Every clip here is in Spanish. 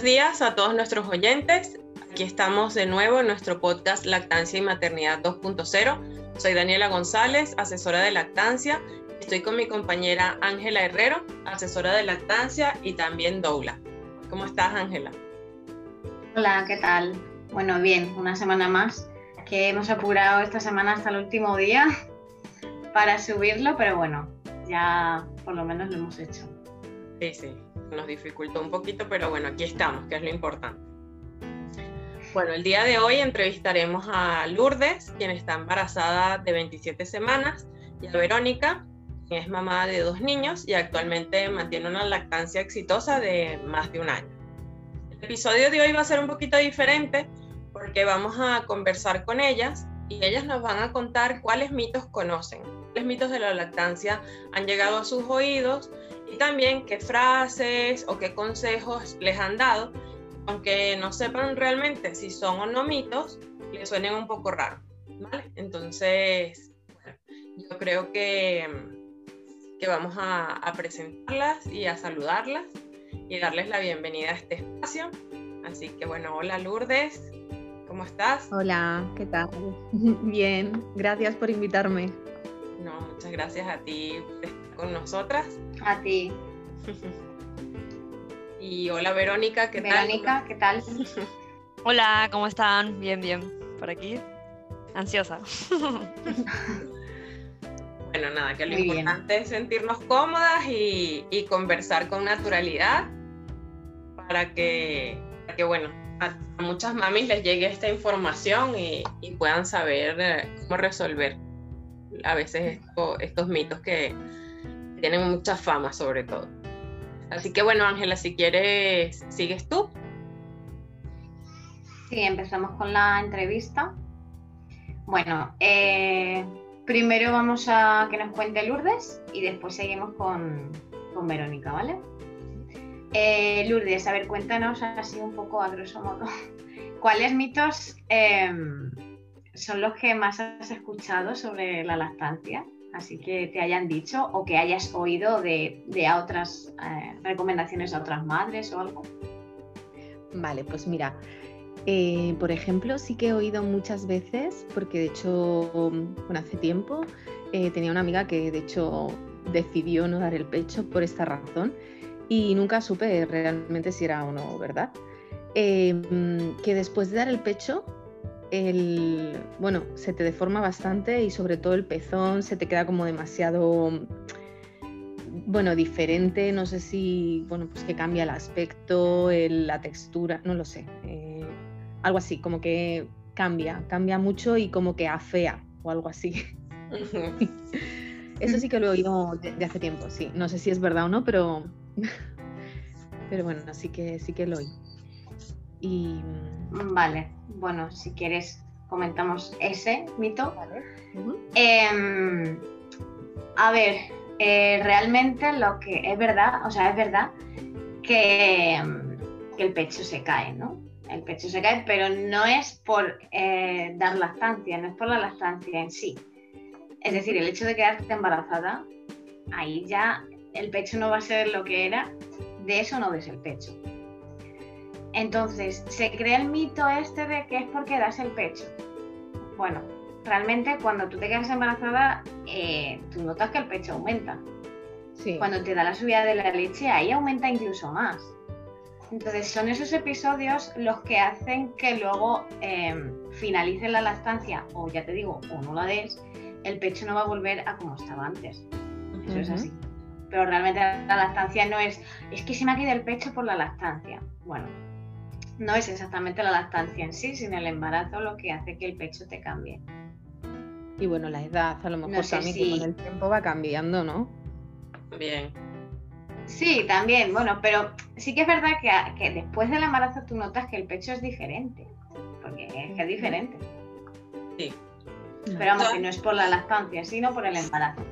Buenos días a todos nuestros oyentes. Aquí estamos de nuevo en nuestro podcast Lactancia y Maternidad 2.0. Soy Daniela González, asesora de lactancia. Estoy con mi compañera Ángela Herrero, asesora de lactancia y también doula. ¿Cómo estás, Ángela? Hola, ¿qué tal? Bueno, bien, una semana más que hemos apurado esta semana hasta el último día para subirlo, pero bueno, ya por lo menos lo hemos hecho. Sí, sí, nos dificultó un poquito, pero bueno, aquí estamos, que es lo importante. Bueno, el día de hoy entrevistaremos a Lourdes, quien está embarazada de 27 semanas, y a Verónica, quien es mamá de dos niños y actualmente mantiene una lactancia exitosa de más de un año. El episodio de hoy va a ser un poquito diferente porque vamos a conversar con ellas y ellas nos van a contar cuáles mitos conocen, cuáles mitos de la lactancia han llegado a sus oídos y también qué frases o qué consejos les han dado, aunque no sepan realmente si son o no mitos, les suenen un poco raros. ¿vale? Entonces, yo creo que, que vamos a, a presentarlas y a saludarlas y darles la bienvenida a este espacio. Así que bueno, hola Lourdes, ¿Cómo estás? Hola, ¿qué tal? Bien, gracias por invitarme. No, muchas gracias a ti con nosotras. A ti. y hola Verónica, ¿qué tal? Verónica, ¿qué tal? hola, ¿cómo están? Bien, bien. Por aquí. Ansiosa. bueno, nada, que lo importante es sentirnos cómodas y, y, conversar con naturalidad para que, para que bueno, a, muchas mamis les llegue esta información y, puedan saber eh, cómo resolver a veces estos mitos que tienen mucha fama sobre todo. Así que bueno, Ángela, si quieres, sigues tú. Sí, empezamos con la entrevista. Bueno, eh, primero vamos a que nos cuente Lourdes y después seguimos con, con Verónica, ¿vale? Eh, Lourdes, a ver, cuéntanos así un poco a grosso modo, ¿cuáles mitos em, son los que más has escuchado sobre la lactancia? Así que te hayan dicho o que hayas oído de, otras eh, recomendaciones a otras madres o algo. Vale, pues mira, eh, por ejemplo, sí que he oído muchas veces, porque de hecho, bueno, hace tiempo tenía una amiga que de hecho decidió no dar el pecho por esta razón y nunca supe realmente si era o no verdad. Que después de dar el pecho, el, bueno, se te deforma bastante y sobre todo el pezón se te queda como demasiado, bueno, diferente, no sé si, bueno, pues que cambia el aspecto, la textura, no lo sé, eh, algo así, como que cambia, cambia mucho y como que afea o algo así. Eso sí que lo he oído de, hace tiempo, sí. No sé si es verdad o no, pero pero bueno, así que sí que lo oí. Y... Mm, vale, bueno, si quieres comentamos ese mito. Em, a ver, eh, realmente lo que es verdad, o sea, es verdad que, que, el pecho se cae, ¿no? El pecho se cae, pero no es por eh, dar lactancia, no es por la lactancia en sí. Es decir, el hecho de quedarte embarazada, ahí ya el pecho no va a ser lo que era de eso no des el pecho. Entonces, se crea el mito este de que es porque das el pecho. Bueno, realmente cuando tú te quedas embarazada, eh, tú notas que el pecho aumenta. Cuando te da la subida de la leche, ahí aumenta incluso más. Entonces, son esos episodios los que hacen que luego em, finalice la lactancia, o ya te digo, o no la des, el pecho no va a volver a como estaba antes. Eso es así pero realmente la lactancia no es, es que se me ha caído el pecho por la lactancia. Bueno, no es exactamente la lactancia en sí, sino el embarazo lo que hace que el pecho te cambie. Y bueno, la edad, a lo mejor también que con el tiempo va cambiando, ¿no? Bien. Sí, también, bueno, pero sí que es verdad que, que después del embarazo tú notas que el pecho es diferente, porque es que es diferente. Sí. Pero vamos, que no es por la lactancia, sino por el embarazo.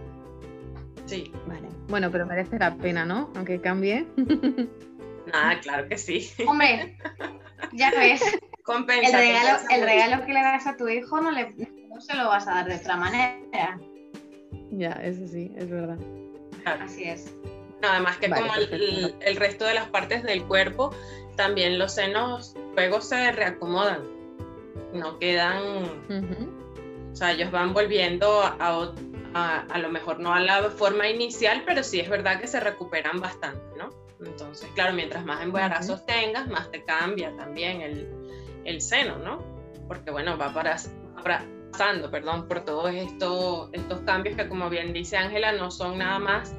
Sí. Vale. Bueno, pero merece la pena, ¿no? Aunque cambie. Ah, claro que sí. Hombre, ya ves. el, regalo, el regalo que le das a tu hijo no, le, no se lo vas a dar de otra manera. Ya, eso sí, es verdad. Así es. además que como el, resto de las partes del cuerpo, también los senos luego se reacomodan, no quedan, o sea, ellos van volviendo a, a, lo mejor no a la forma inicial, pero sí es verdad que se recuperan bastante, ¿no? Entonces, claro, mientras más embarazos tengas, más te cambia también el, el seno, ¿no? Porque bueno, va para, pasando, perdón, por todos estos, estos cambios que como bien dice Ángela, no son nada más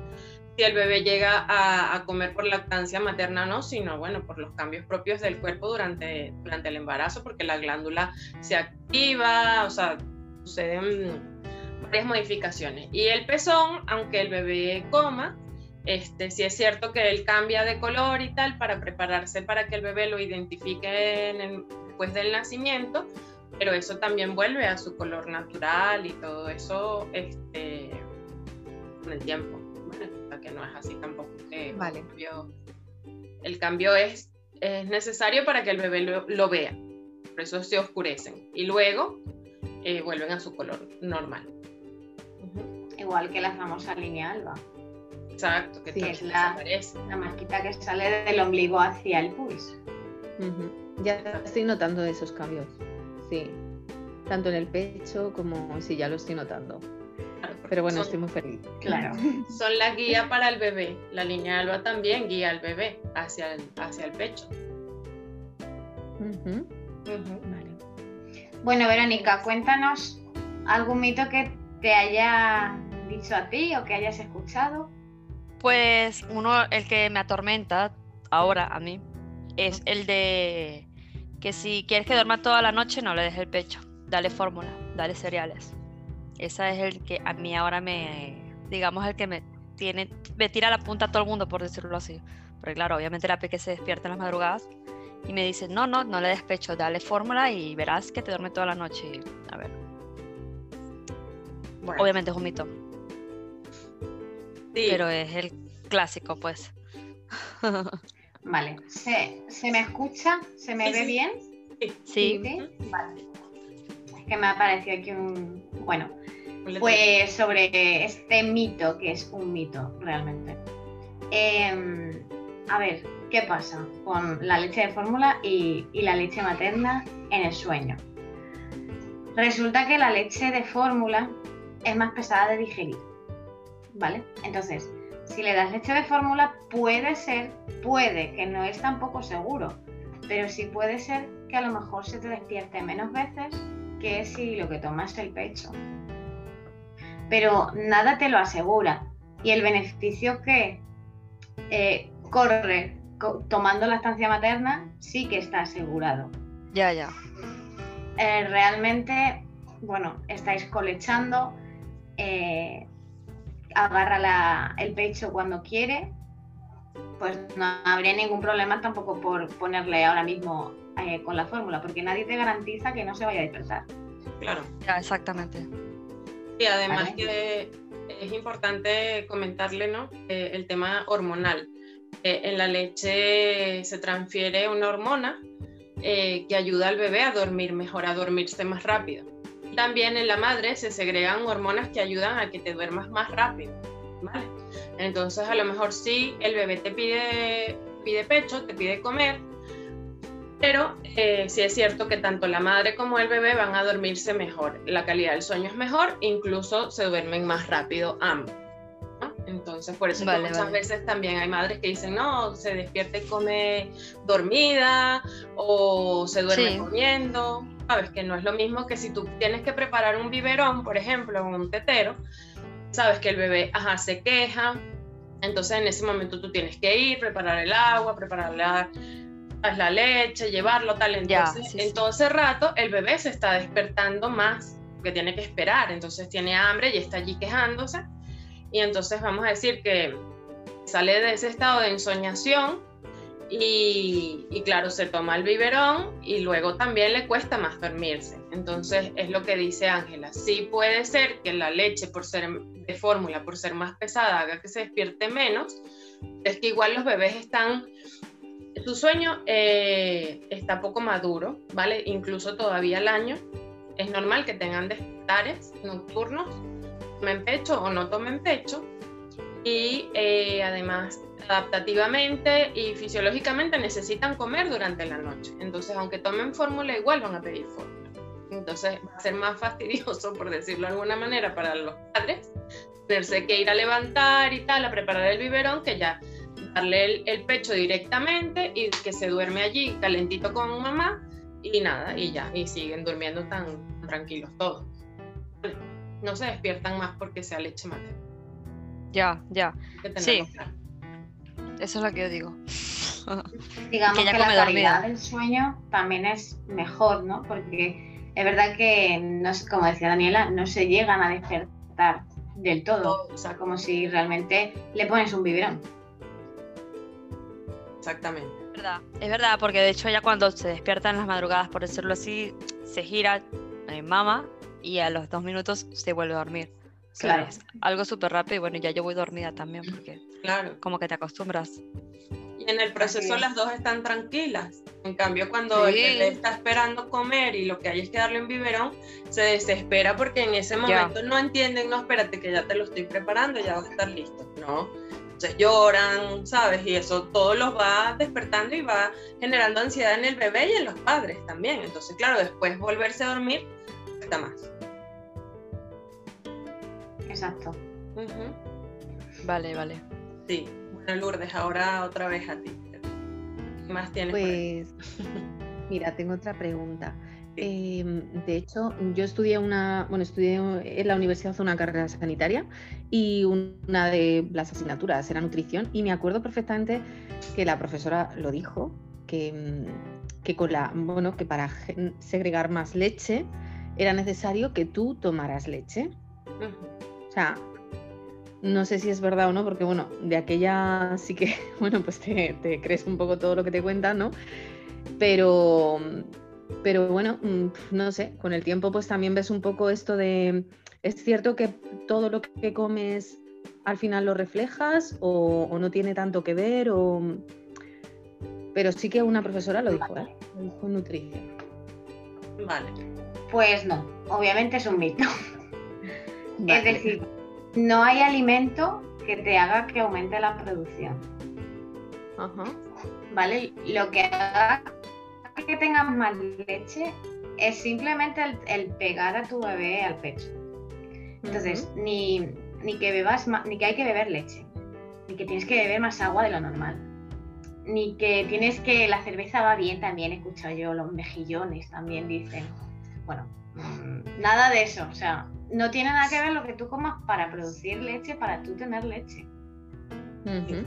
si el bebé llega a, comer por lactancia materna o no, sino bueno, por los cambios propios del cuerpo durante, durante el embarazo, porque la glándula se activa, o sea, suceden varias modificaciones. Y el pezón, aunque el bebé coma, este, sí es cierto que él cambia de color y tal para prepararse para que el bebé lo identifique después del nacimiento, pero eso también vuelve a su color natural y todo eso este, con el tiempo que no es así tampoco. Que vale. el, cambio, es, es necesario para que el bebé lo, vea, por eso se oscurecen y luego eh, vuelven a su color normal. Igual que la famosa línea alba. Exacto, que es la, la marquita que sale del ombligo hacia el pubis. Ya estoy notando esos cambios, sí. Tanto en el pecho como sí, ya lo estoy notando. Pero bueno, estoy muy feliz. Claro. Son la guía para el bebé. La línea alba también guía al bebé hacia el, hacia el pecho. Bueno, Verónica, cuéntanos algún mito que te haya dicho a ti o que hayas escuchado. Pues uno, el que me atormenta ahora a mí, es el de que si quieres que duerma toda la noche, no le des el pecho. Dale fórmula, dale cereales. Esa es el que a mí ahora me, digamos, el que me tiene, me tira la punta a todo el mundo, por decirlo así. Porque claro, obviamente la peque se despierta en las madrugadas y me dice, no, no, no le despecho, dale fórmula y verás que te duerme toda la noche. A ver. Obviamente es un mito. Sí. Pero es el clásico, pues. Vale. ¿Se, me escucha? ¿Se me ve bien? Sí. Vale. Es que me ha parecido aquí un... Bueno, pues sobre este mito, que es un mito realmente. Em, a ver, ¿qué pasa con la leche de fórmula y, la leche materna en el sueño? Resulta que la leche de fórmula es más pesada de digerir, ¿vale? Entonces, si le das leche de fórmula, puede ser, puede, que no es tampoco seguro, pero sí puede ser que a lo mejor se te despierte menos veces que si lo que tomas el pecho pero nada te lo asegura. Y el beneficio que eh, corre tomando la estancia materna sí que está asegurado. Ya, ya. Eh, realmente, bueno, estáis colechando, eh, agarra el pecho cuando quiere, pues no habría ningún problema tampoco por ponerle ahora mismo con la fórmula, porque nadie te garantiza que no se vaya a despertar. Claro. Ya, exactamente. Y además que es importante comentarle ¿no? el tema hormonal. en la leche se transfiere una hormona eh, que ayuda al bebé a dormir mejor, a dormirse más rápido. También en la madre se segregan hormonas que ayudan a que te duermas más rápido. ¿vale? Entonces a lo mejor sí, el bebé te pide, pide pecho, te pide comer, pero eh, sí es cierto que tanto la madre como el bebé van a dormirse mejor. La calidad del sueño es mejor, incluso se duermen más rápido ambos. Entonces, por eso muchas veces también hay madres que dicen, no, se despierta y come dormida o se duerme comiendo. Sabes que no es lo mismo que si tú tienes que preparar un biberón, por ejemplo, un tetero, sabes que el bebé, ajá, se queja. Entonces, en ese momento tú tienes que ir, preparar el agua, preparar la la leche, llevarlo, tal. Entonces, en todo ese rato, el bebé se está despertando más, que tiene que esperar, entonces tiene hambre y está allí quejándose. Y entonces vamos a decir que sale de ese estado de ensoñación y, claro, se toma el biberón y luego también le cuesta más dormirse. Entonces es lo que dice Ángela. Sí puede ser que la leche por ser de fórmula, por ser más pesada, haga que se despierte menos. Es que igual los bebés están tu sueño eh, está poco maduro, ¿vale? Incluso todavía al año. Es normal que tengan despertares nocturnos, tomen pecho o no tomen pecho. y eh, además adaptativamente y fisiológicamente necesitan comer durante la noche. Entonces, aunque tomen fórmula, igual van a pedir fórmula. Entonces, va a ser más fastidioso, por decirlo de alguna manera, para los padres, tenerse que ir a levantar y tal, a preparar el biberón, que ya darle el, pecho directamente y que se duerme allí calentito con mamá y nada, y ya, y siguen durmiendo tan tranquilos todos. No se despiertan más porque sea leche materna. Ya, ya. Sí. Eso es lo que yo digo. Digamos que, la calidad del sueño también es mejor, ¿no? Porque es verdad que, no, como decía Daniela, no se llegan a despertar del todo. O sea, como si realmente le pones un biberón. Exactamente. Es verdad, es verdad, porque de hecho ya cuando se despierta en las madrugadas, por decirlo así, se gira en mama y a los dos minutos se vuelve a dormir. Claro. algo súper rápido y bueno, ya yo voy dormida también porque claro. como que te acostumbras. Y en el proceso las dos están tranquilas. En cambio, cuando el bebé está esperando comer y lo que hay es que darle un biberón, se desespera porque en ese momento no entienden, no, espérate que ya te lo estoy preparando, ya va a estar listo. No, entonces lloran, ¿sabes? Y eso todo los va despertando y va generando ansiedad en el bebé y en los padres también. Entonces, claro, después volverse a dormir está más. Exacto. Vale, vale. Sí. Bueno, Lourdes, ahora otra vez a ti. ¿Qué más tienes? Pues, mira, tengo otra pregunta. Em, de hecho, yo estudié una, bueno, estudié en la universidad una carrera sanitaria y una de las asignaturas era nutrición y me acuerdo perfectamente que la profesora lo dijo que, mm, que con la, bueno, que para segregar más leche era necesario que tú tomaras leche. Sea, no sé si es verdad o no, porque bueno, de aquella sí que, bueno, pues te, crees un poco todo lo que te cuentan, ¿no? Pero, pero bueno, mm, no sé, con el tiempo pues también ves un poco esto de, ¿es cierto que todo lo que comes al final lo reflejas o, no tiene tanto que ver? O... Pero sí que una profesora lo dijo, ¿eh? Lo dijo en nutrición. Vale. Pues no, obviamente es un mito. Es decir, no hay alimento que te haga que aumente la producción. ¿Vale? Lo que haga que tengas más leche es simplemente el, pegar a tu bebé al pecho. Entonces, ni, que bebas ni que hay que beber leche, ni que tienes que beber más agua de lo normal, ni que tienes que la cerveza va bien también, he escuchado yo, los mejillones también dicen. Bueno, mm, nada de eso, o sea, no tiene nada que ver lo que tú comas para producir leche, para tú tener leche.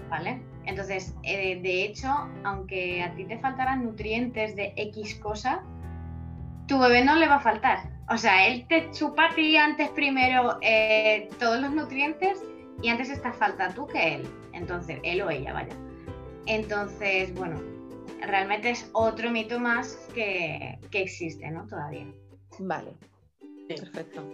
¿Vale? Entonces, eh, de hecho, aunque a ti te faltaran nutrientes de X cosa, tu bebé no le va a faltar. O sea, él te chupa a ti antes primero eh, todos los nutrientes y antes está falta tú que él. Entonces, él o ella, vaya. Entonces, bueno, realmente es otro mito más que, que existe, ¿no? Todavía. Vale. Perfecto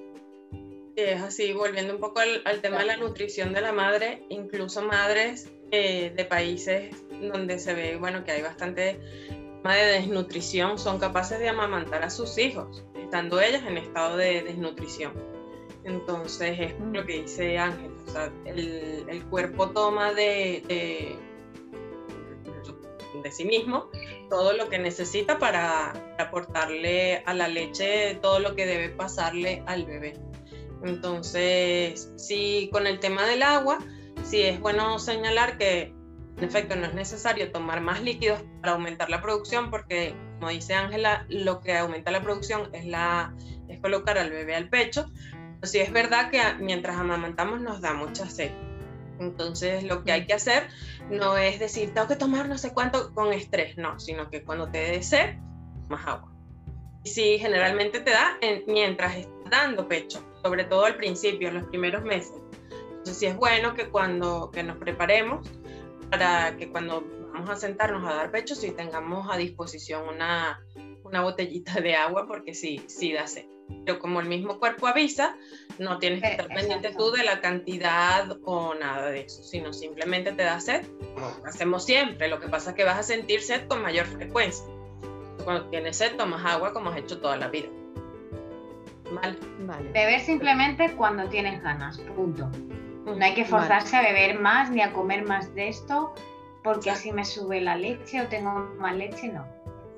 es así, volviendo un poco al, tema de la nutrición de la madre, incluso madres eh, de países donde se ve, bueno, que hay bastante tema de desnutrición, son capaces de amamantar a sus hijos, estando ellas en estado de desnutrición. Entonces es lo que dice Ángel, o sea, el, cuerpo toma de, de, de, sí mismo todo lo que necesita para aportarle a la leche todo lo que debe pasarle al bebé. Entonces, sí, con el tema del agua, sí es bueno señalar que en efecto no es necesario tomar más líquidos para aumentar la producción porque, como dice Ángela, lo que aumenta la producción es, la, es colocar al bebé al pecho. Pero sí es verdad que mientras amamantamos nos da mucha sed. Entonces, lo que hay que hacer no es decir, tengo que tomar no sé cuánto con estrés, no, sino que cuando te dé sed, más agua. Y sí, generalmente te da mientras estás dando pecho sobre todo al principio, en los primeros meses. Entonces sí es bueno que cuando que nos preparemos para que cuando vamos a sentarnos a dar pecho, sí tengamos a disposición una, una botellita de agua, porque sí, sí da sed. Pero como el mismo cuerpo avisa, no tienes que eh, estar pendiente tú de la cantidad o nada de eso, sino simplemente te da sed, como hacemos siempre. Lo que pasa es que vas a sentir sed con mayor frecuencia. Cuando tienes sed, tomas agua como has hecho toda la vida. Vale. Beber simplemente cuando tienes ganas, punto. No hay que forzarse a beber más ni a comer más de esto porque así me sube la leche o tengo más leche, no.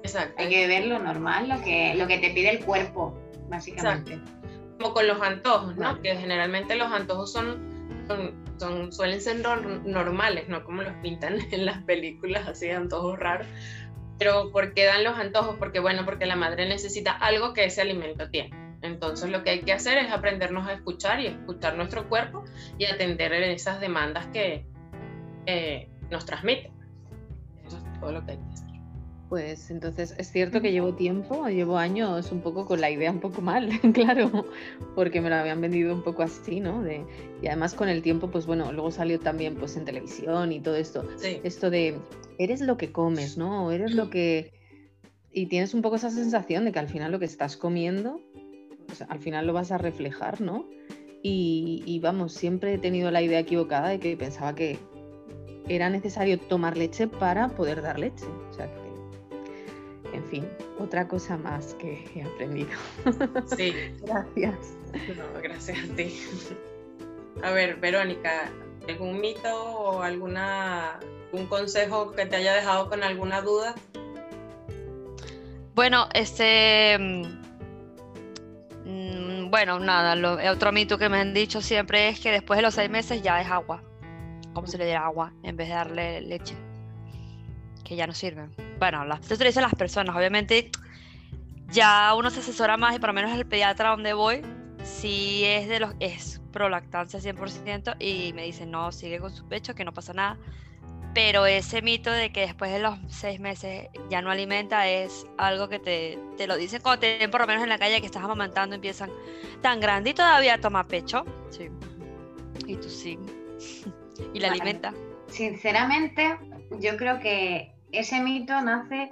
Exacto. Hay que beber lo normal, lo que, lo que te pide el cuerpo, básicamente. Como con los antojos, ¿no? Que generalmente los antojos son, son, suelen ser normales, no como los pintan en las películas, así antojos raros. Pero ¿por qué dan los antojos? Porque bueno, porque la madre necesita algo que ese alimento tiene. Entonces lo que hay que hacer es aprendernos a escuchar y escuchar nuestro cuerpo y atender esas demandas que nos transmite. Eso es todo lo que hay que hacer. Pues entonces es cierto que llevo tiempo, llevo años un poco con la idea un poco mal, claro, porque me lo habían vendido un poco así, ¿no? De, y además con el tiempo, pues bueno, luego salió también pues en televisión y todo esto. Esto de eres lo que comes, ¿no? eres lo que... Y tienes un poco esa sensación de que al final lo que estás comiendo, pues, al final lo vas a reflejar, ¿no? Y, y vamos, siempre he tenido la idea equivocada de que pensaba que era necesario tomar leche para poder dar leche. O sea que, en fin, otra cosa más que he aprendido. Sí. gracias. No, gracias a ti. A ver, Verónica, ¿algún mito o alguna un consejo que te haya dejado con alguna duda? Bueno, este bueno, nada, lo, otro mito que me han dicho siempre es que después de los seis meses ya es agua como se le diera agua en vez de darle leche, que ya no sirven. Bueno, las, lo dicen las personas, obviamente ya uno se asesora más y por lo menos el pediatra donde voy, si es de los, es pro lactancia 100% y me dicen, no, sigue con su pecho, que no pasa nada. Pero ese mito de que después de los seis meses ya no alimenta es algo que te, te lo dicen cuando te ven por lo menos en la calle que estás amamantando, empiezan tan grande y todavía toma pecho. Sí. Y tú sí. y la alimenta. Sinceramente, yo creo que ese mito nace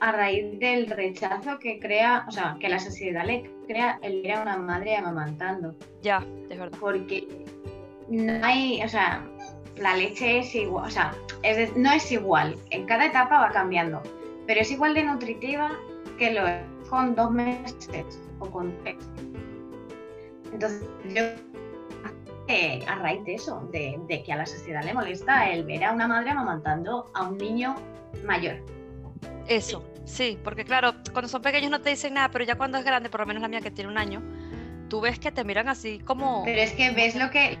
a raíz del rechazo que crea, o sea, que la sociedad le crea el ir a una madre amamantando. Ya, es verdad. Porque no hay, o sea, la leche es igual, o sea, no es igual, en cada etapa va cambiando, pero es igual de nutritiva que lo es con dos meses o con tres. Entonces, yo a raíz de eso, de, que a la sociedad le molesta el ver a una madre amamantando a un niño mayor. Eso, sí, porque claro, cuando son pequeños no te dicen nada, pero ya cuando es grande, por lo menos la mía que tiene un año, tú ves que te miran así como... Pero es que ves lo que...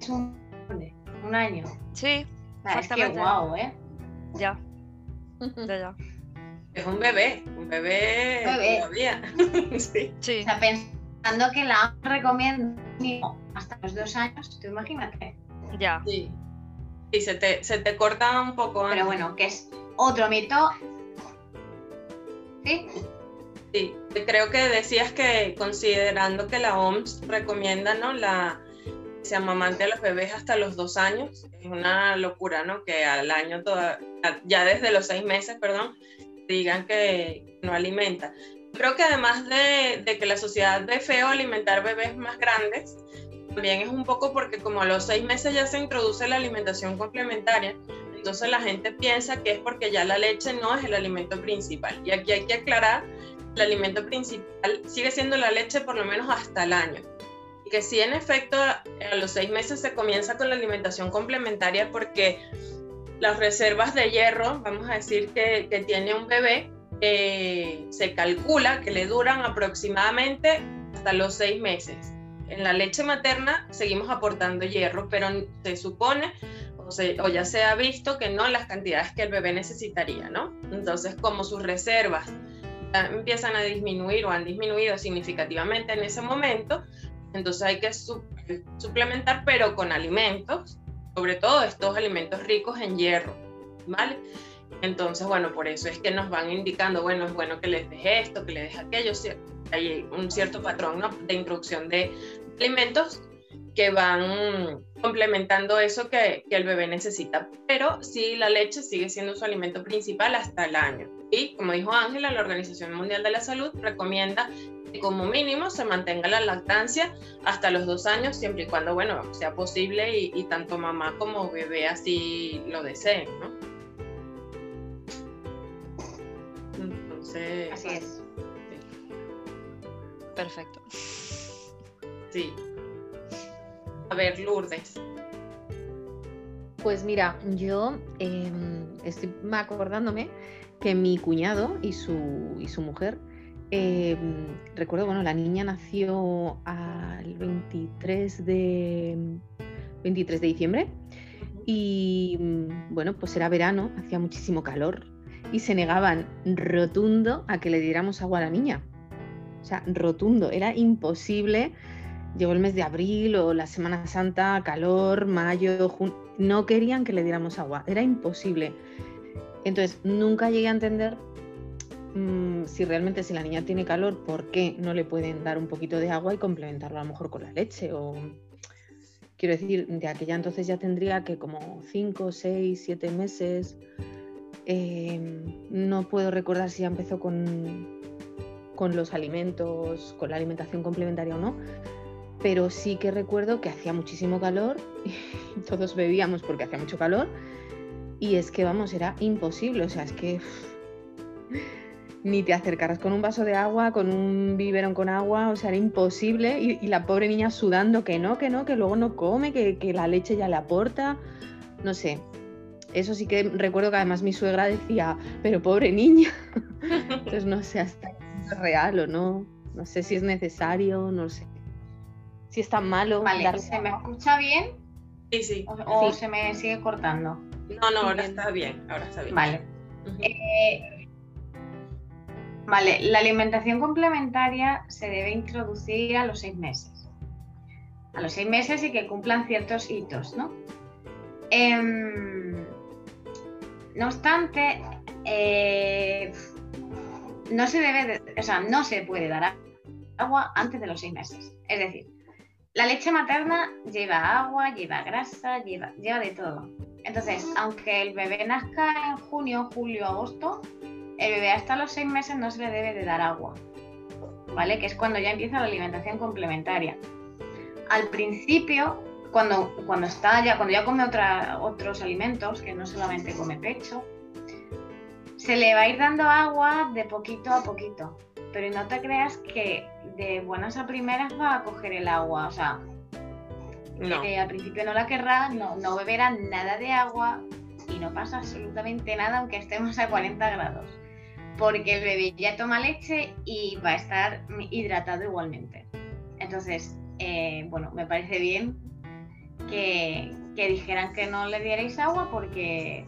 Es un, un año. Sí. es que guau, ¿eh? Ya. Ya, ya. Es un bebé, un bebé, bebé. todavía. sí. sí. O sea, pensando que la recomiendo hasta los dos años, tú imagínate. Ya. Sí. Y se te, se te corta un poco. Pero bueno, que es otro mito. ¿Sí? Sí, creo que decías que considerando que la OMS recomienda ¿no? la, se amamante a los bebés hasta los dos años, es una locura, ¿no? Que al año, toda, ya desde los seis meses, perdón, digan que no alimenta. Creo que además de, que la sociedad ve feo alimentar bebés más grandes, también es un poco porque como a los seis meses ya se introduce la alimentación complementaria, entonces la gente piensa que es porque ya la leche no es el alimento principal. Y aquí hay que aclarar, el alimento principal sigue siendo la leche por lo menos hasta el año. Que sí, en efecto, a los seis meses se comienza con la alimentación complementaria porque las reservas de hierro, vamos a decir que, que tiene un bebé, eh, se calcula que le duran aproximadamente hasta los seis meses. En la leche materna seguimos aportando hierro, pero se supone o, ya se ha visto que no las cantidades que el bebé necesitaría, ¿no? Entonces, como sus reservas empiezan a disminuir o han disminuido significativamente en ese momento, entonces hay que suplementar, pero con alimentos, sobre todo estos alimentos ricos en hierro, ¿vale? Entonces, bueno, por eso es que nos van indicando, bueno, es bueno que les deje esto, que les deje aquello, hay un cierto patrón de introducción de alimentos que van complementando eso que, que, el bebé necesita. Pero sí, la leche sigue siendo su alimento principal hasta el año. Y como dijo Ángela, la Organización Mundial de la Salud recomienda que como mínimo se mantenga la lactancia hasta los dos años, siempre y cuando, bueno, sea posible y, y tanto mamá como bebé así lo deseen, ¿no? Así es. Perfecto. Sí. A ver, Lourdes. Pues mira, yo em, estoy acordándome que mi cuñado y su, y su mujer, em, recuerdo, bueno, la niña nació al 23 de, 23 de diciembre y bueno, pues era verano, hacía muchísimo calor y se negaban rotundo a que le diéramos agua a la niña. O sea, rotundo, era imposible. Llegó el mes de abril o la Semana Santa, calor, mayo, junio, no querían que le diéramos agua, era imposible. Entonces, nunca llegué a entender mm, si realmente si la niña tiene calor, ¿por qué no le pueden dar un poquito de agua y complementarlo a lo mejor con la leche? O quiero decir, de aquella entonces ya tendría que como 5, 6, 7 meses. Em, no puedo recordar si ya empezó con, con los alimentos, con la alimentación complementaria o no, pero sí que recuerdo que hacía muchísimo calor, y todos bebíamos porque hacía mucho calor, y es que, vamos, era imposible, o sea, es que ni te acercaras con un vaso de agua, con un biberón con agua, o sea, era imposible, y, la pobre niña sudando que no, que no, que luego no come, que, que la leche ya le aporta, no sé, eso sí que recuerdo que además mi suegra decía, pero pobre niña. Entonces no sé hasta es real o no. No sé si es necesario, no sé. Si es tan malo. Vale, ¿se me escucha bien? Sí, sí. O, se me sigue cortando. No, no, ahora está bien, ahora está bien. Vale. Eh, vale, la alimentación complementaria se debe introducir a los seis meses. A los seis meses y que cumplan ciertos hitos, ¿no? Em, no obstante, eh, no se debe, o sea, no se puede dar agua antes de los seis meses. Es decir, la leche materna lleva agua, lleva grasa, lleva, lleva de todo. Entonces, aunque el bebé nazca en junio, julio, agosto, el bebé hasta los seis meses no se le debe de dar agua, ¿vale? Que es cuando ya empieza la alimentación complementaria. Al principio, cuando, cuando está ya, cuando ya come otros alimentos, que no solamente come pecho, se le va a ir dando agua de poquito a poquito. Pero no te creas que de buenas a primeras va a coger el agua. O sea, eh, al principio no la querrá, no, no beberá nada de agua y no pasa absolutamente nada aunque estemos a 40 grados. Porque el bebé ya toma leche y va a estar hidratado igualmente. Entonces, eh, bueno, me parece bien que, dijeran que no le dierais agua porque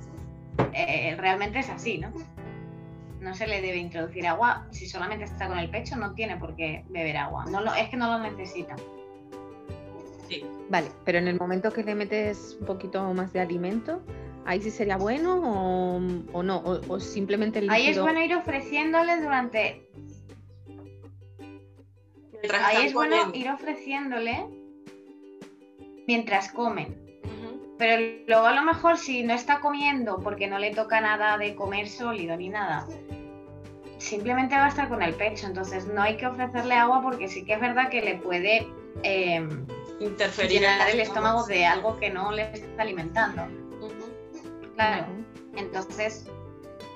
eh, realmente es así, ¿no? No se le debe introducir agua. Si solamente está con el pecho, no tiene por qué beber agua. No lo, es que no lo necesita. Sí. Vale, pero en el momento que le metes un poquito más de alimento, ahí sí sería bueno o, no, o, simplemente el Ahí es bueno ir ofreciéndole durante. ahí es bueno ir ofreciéndole mientras comen. Pero luego a lo mejor si no está comiendo porque no le toca nada de comer sólido ni nada, simplemente va a estar con el pecho. Entonces no hay que ofrecerle agua porque sí que es verdad que le puede eh, interferir en el estómago de algo que no le está alimentando. Claro. Entonces,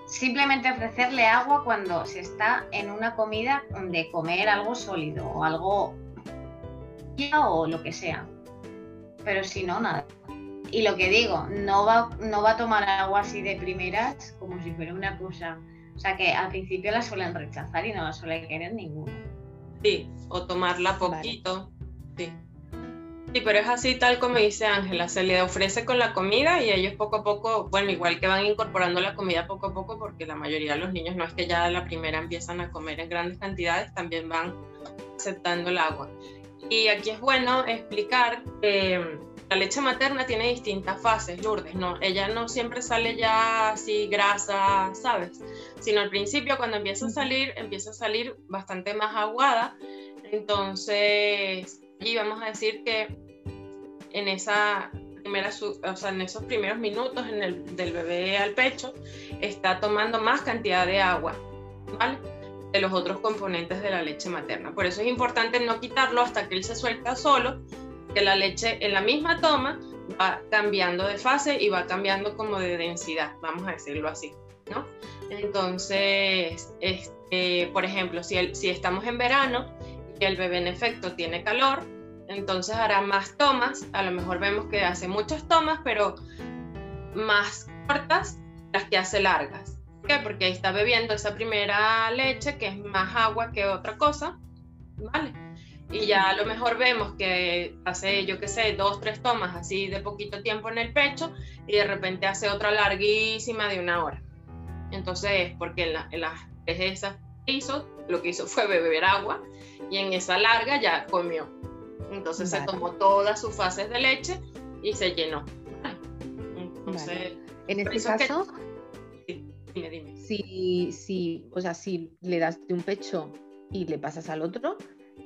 simplemente ofrecerle agua cuando se está en una comida de comer algo sólido o algo o lo que sea. Pero si no, nada. Y lo que digo, no va, no va a tomar agua así de primeras como si fuera una cosa. O sea que al principio la suelen rechazar y no la suele querer ninguno. Sí, o tomarla poquito. Sí. Sí, pero es así tal como dice Ángela, se le ofrece con la comida y ellos poco a poco, bueno, igual que van incorporando la comida poco a poco, porque la mayoría de los niños no es que ya la primera empiezan a comer en grandes cantidades, también van aceptando el agua. Y aquí es bueno explicar que la leche materna tiene distintas fases, Lourdes, ¿no? Ella no siempre sale ya así grasa, ¿sabes? Sino al principio cuando empieza a salir, empieza a salir bastante más aguada. Entonces, y vamos a decir que en esa primera, o sea, en esos primeros minutos en el, del bebé al pecho, está tomando más cantidad de agua, ¿vale? De los otros componentes de la leche materna. Por eso es importante no quitarlo hasta que él se suelta solo que la leche en la misma toma va cambiando de fase y va cambiando como de densidad, vamos a decirlo así, ¿no? Entonces, este, por ejemplo, si, si estamos en verano y el bebé en efecto tiene calor, Entonces hará más tomas, a lo mejor vemos que hace muchas tomas, pero más cortas las que hace largas. ¿Por qué? Porque ahí está bebiendo esa primera leche que es más agua que otra cosa, ¿vale? Y ya a lo mejor vemos que hace, yo qué sé, dos, tres tomas así de poquito tiempo en el pecho y de repente hace otra larguísima de una hora. Entonces, porque en, la, en las esas hizo, lo que hizo fue beber agua y en esa larga ya comió. Entonces se tomó todas sus fases de leche y se llenó. Entonces, en este caso, dime, dime. Si, si, o sea, si le das de un pecho y le pasas al otro,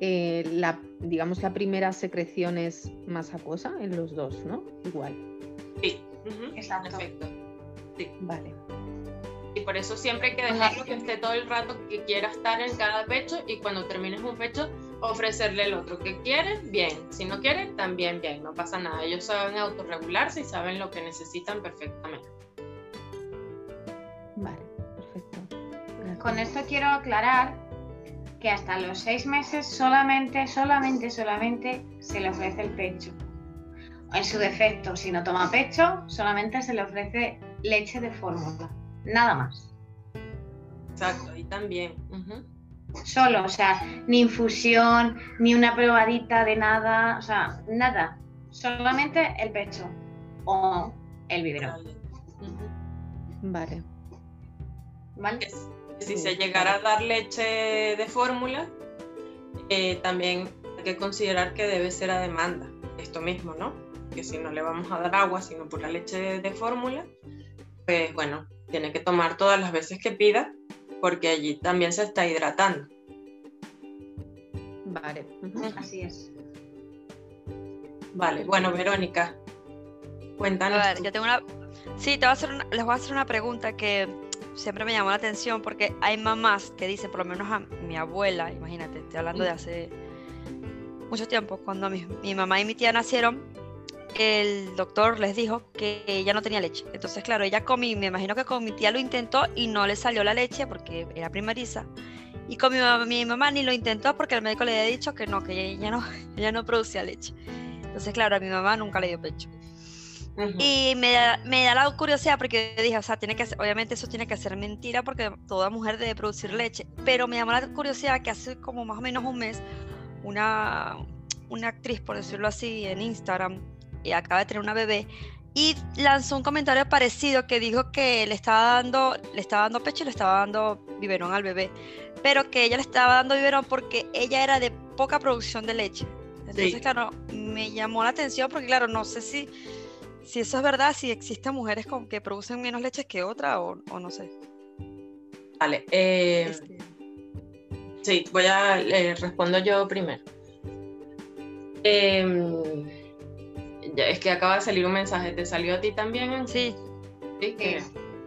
eh, la, digamos, la primera secreción es más acuosa en los dos, ¿no? Igual. Sí, exacto. Sí. Vale. Y por eso siempre hay que dejarlo que esté todo el rato que quiera estar en cada pecho y cuando termines un pecho ofrecerle el otro que quiere, bien. Si no quiere, también bien, no pasa nada. Ellos saben autorregularse y saben lo que necesitan perfectamente. Vale, perfecto. Con esto quiero aclarar que hasta los seis meses solamente, solamente, solamente se le ofrece el pecho. En su defecto, si no toma pecho, solamente se le ofrece leche de fórmula, nada más. Exacto, y también. Solo, o sea, ni infusión, ni una probadita de nada, o sea, nada. Solamente el pecho o el biberón. Vale. ¿Vale? Si se llegara a dar leche de fórmula, eh, también hay que considerar que debe ser a demanda. Esto mismo, ¿no? Que si no le vamos a dar agua, sino por la leche de fórmula, pues bueno, tiene que tomar todas las veces que pida porque allí también se está hidratando. Vale, así es. Vale, bueno, Verónica, cuéntanos. A ver, yo tengo una. Sí, te voy a hacer les voy a hacer una pregunta que siempre me llamó la atención porque hay mamás que dicen, por lo menos a mi abuela, imagínate, estoy hablando de hace mucho tiempo, cuando mi, mi mamá y mi tía nacieron, el doctor les dijo que ella no tenía leche. Entonces, claro, ella con mi, me imagino que con mi tía lo intentó y no le salió la leche porque era primeriza. Y con mi mamá, mi mamá ni lo intentó porque el médico le había dicho que no, que ella no, ella no producía leche. Entonces, claro, a mi mamá nunca le dio pecho. Y me da, me da, la curiosidad porque dije, o sea, tiene que obviamente eso tiene que ser mentira porque toda mujer debe producir leche. Pero me llamó la curiosidad que hace como más o menos un mes, una, una actriz, por decirlo así, en Instagram, y acaba de tener una bebé, y lanzó un comentario parecido que dijo que le estaba dando, le estaba dando pecho y le estaba dando biberón al bebé, pero que ella le estaba dando biberón porque ella era de poca producción de leche. Entonces, claro, me llamó la atención porque, claro, no sé si, si eso es verdad, si existen mujeres con, que producen menos leche que otras o, no sé. Vale, eh, este. sí, voy a eh, respondo yo primero. Eh, es que acaba de salir un mensaje, ¿te salió a ti también? Sí. Sí, que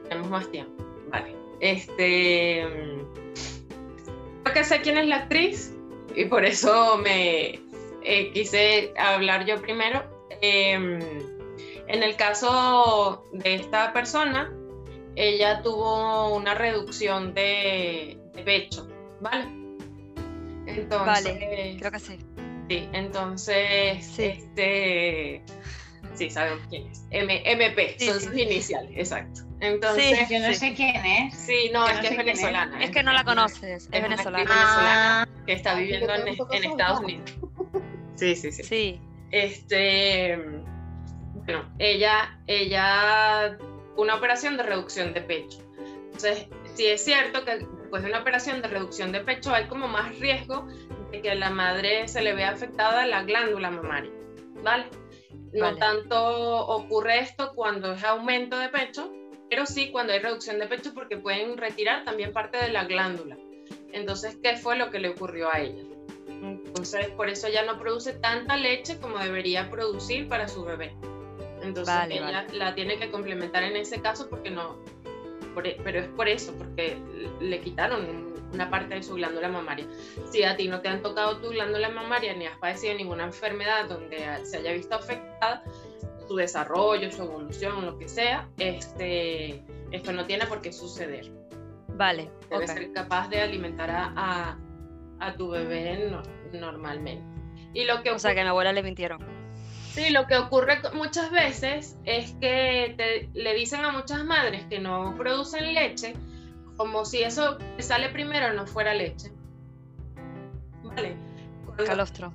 tenemos más tiempo. Vale. Este. Creo que sé quién es la actriz y por eso me eh, quise hablar yo primero. Em, en el caso de esta persona, ella tuvo una reducción de, pecho, ¿vale? Entonces, vale, creo que sí. Sí, entonces, este, sí, sabemos quién es. MP, son sus iniciales, exacto. Entonces, yo no sé quién es. Sí, no, es que es venezolana. Es. que no la conoces, es, venezolana. venezolana que está viviendo en, en Estados Unidos. Sí, sí, sí. Sí. Este, bueno, ella, ella, una operación de reducción de pecho. Entonces, sí es cierto que después de una operación de reducción de pecho hay como más riesgo que a la madre se le vea afectada la glándula mamaria, ¿vale? No tanto ocurre esto cuando es aumento de pecho, pero sí cuando hay reducción de pecho porque pueden retirar también parte de la glándula. Entonces, ¿qué fue lo que le ocurrió a ella? Entonces, por eso ya no produce tanta leche como debería producir para su bebé. Entonces, ella la tiene que complementar en ese caso porque no, e, pero es por eso, porque le quitaron una parte de su glándula mamaria. Si a ti no te han tocado tu glándula mamaria ni has padecido ninguna enfermedad donde se haya visto afectada su desarrollo, su evolución, lo que sea, este, esto no tiene por qué suceder. Vale. Debes ser capaz de alimentar a, a, tu bebé normalmente. Y lo que o sea, que a mi abuela le mintieron. Sí, lo que ocurre muchas veces es que le dicen a muchas madres que no producen leche como si eso que sale primero no fuera leche. Vale. calostro.